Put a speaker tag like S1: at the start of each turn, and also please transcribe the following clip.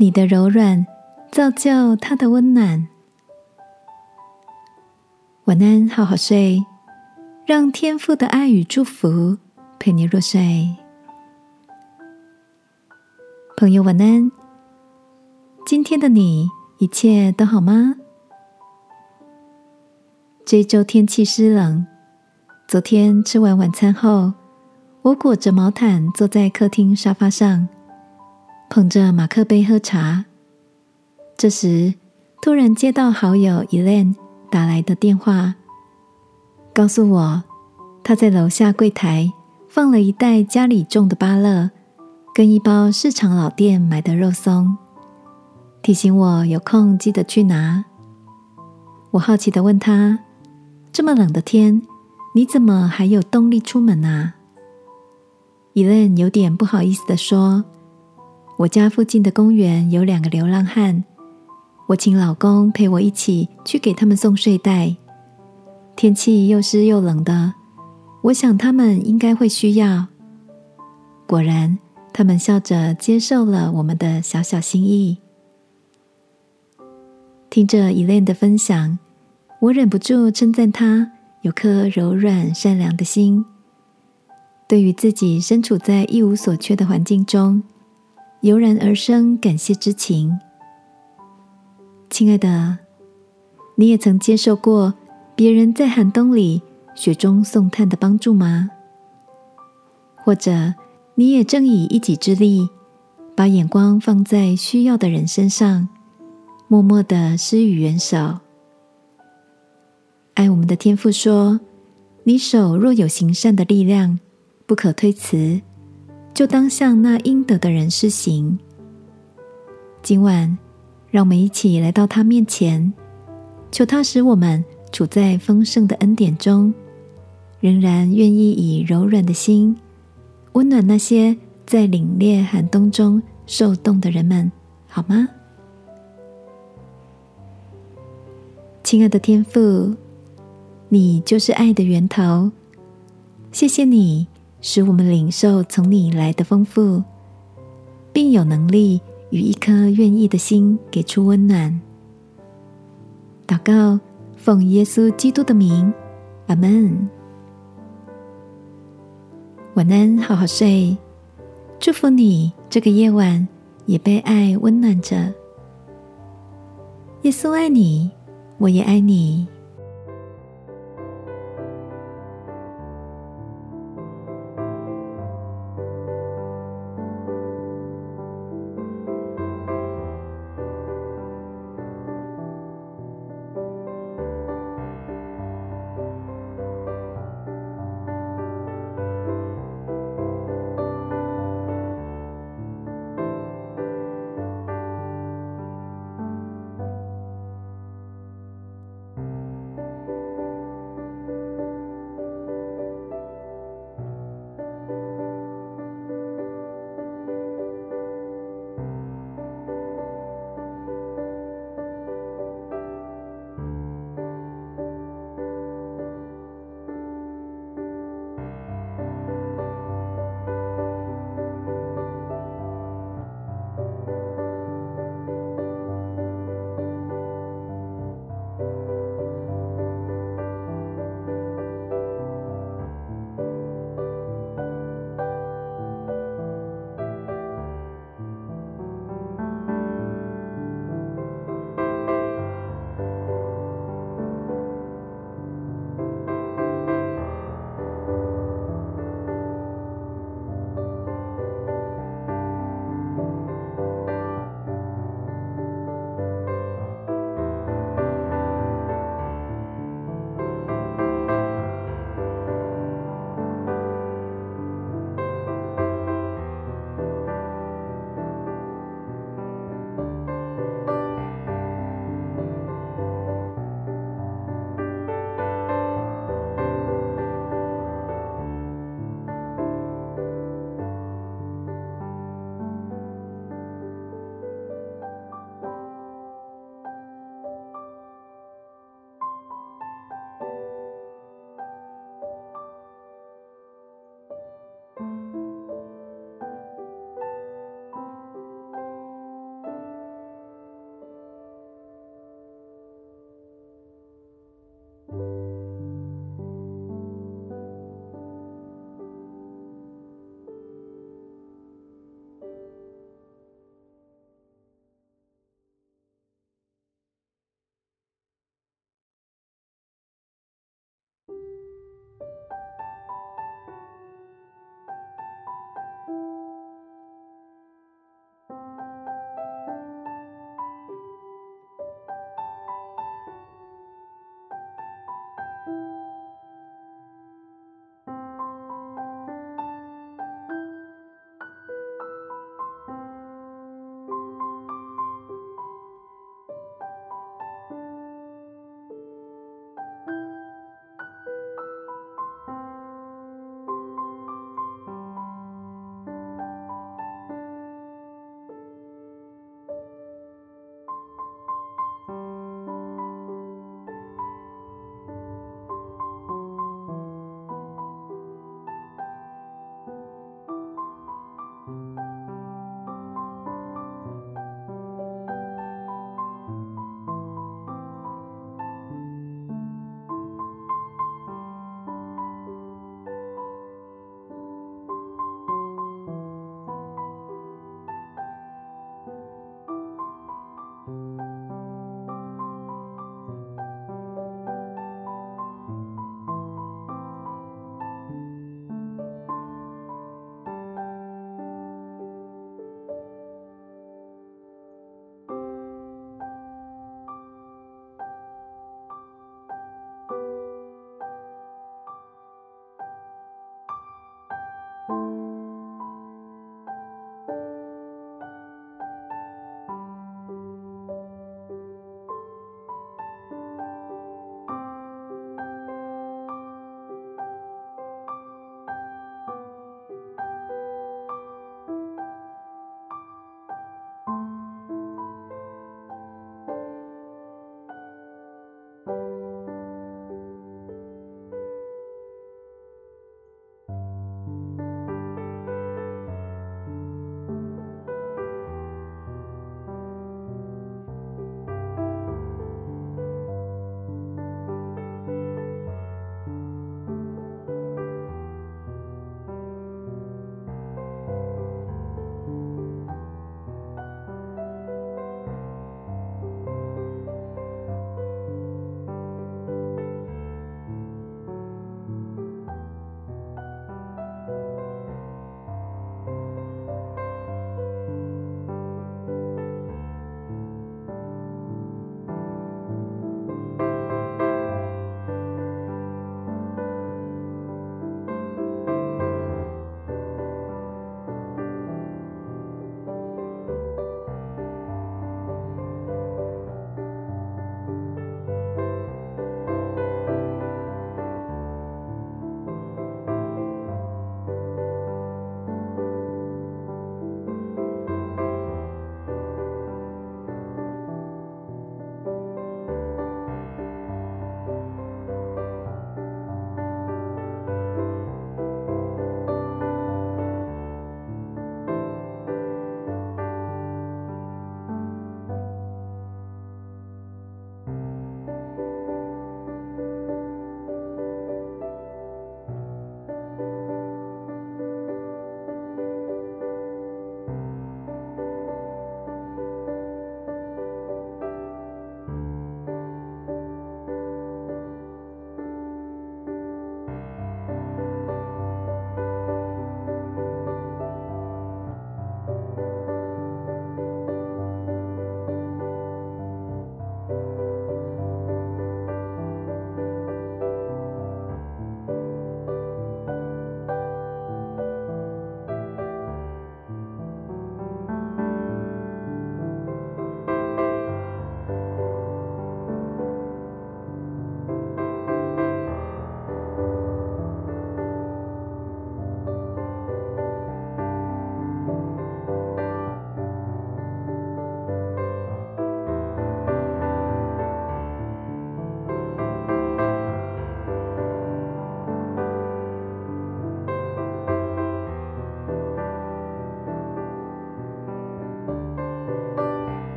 S1: 你的柔软造就他的温暖。晚安，好好睡，让天父的爱与祝福陪你入睡。朋友，晚安。今天的你一切都好吗？这周天气湿冷。昨天吃完晚餐后，我裹着毛毯坐在客厅沙发上，捧着马克杯喝茶。这时，突然接到好友 Elaine 打来的电话，告诉我他在楼下柜台放了一袋家里种的芭乐，跟一包市场老店买的肉松，提醒我有空记得去拿。我好奇的问他：“这么冷的天？”你怎么还有动力出门啊？伊伦有点不好意思的说：“我家附近的公园有两个流浪汉，我请老公陪我一起去给他们送睡袋。天气又湿又冷的，我想他们应该会需要。”果然，他们笑着接受了我们的小小心意。听着伊莲的分享，我忍不住称赞他。有颗柔软善良的心，对于自己身处在一无所缺的环境中，油然而生感谢之情。亲爱的，你也曾接受过别人在寒冬里雪中送炭的帮助吗？或者，你也正以一己之力，把眼光放在需要的人身上，默默的施予援手？爱我们的天父说：“你手若有行善的力量，不可推辞，就当向那应得的人施行。”今晚，让我们一起来到他面前，求他使我们处在丰盛的恩典中，仍然愿意以柔软的心温暖那些在凛冽寒冬中受冻的人们，好吗？亲爱的天父。你就是爱的源头，谢谢你使我们领受从你来的丰富，并有能力与一颗愿意的心给出温暖。祷告，奉耶稣基督的名，阿门。晚安，好好睡，祝福你这个夜晚也被爱温暖着。耶稣爱你，我也爱你。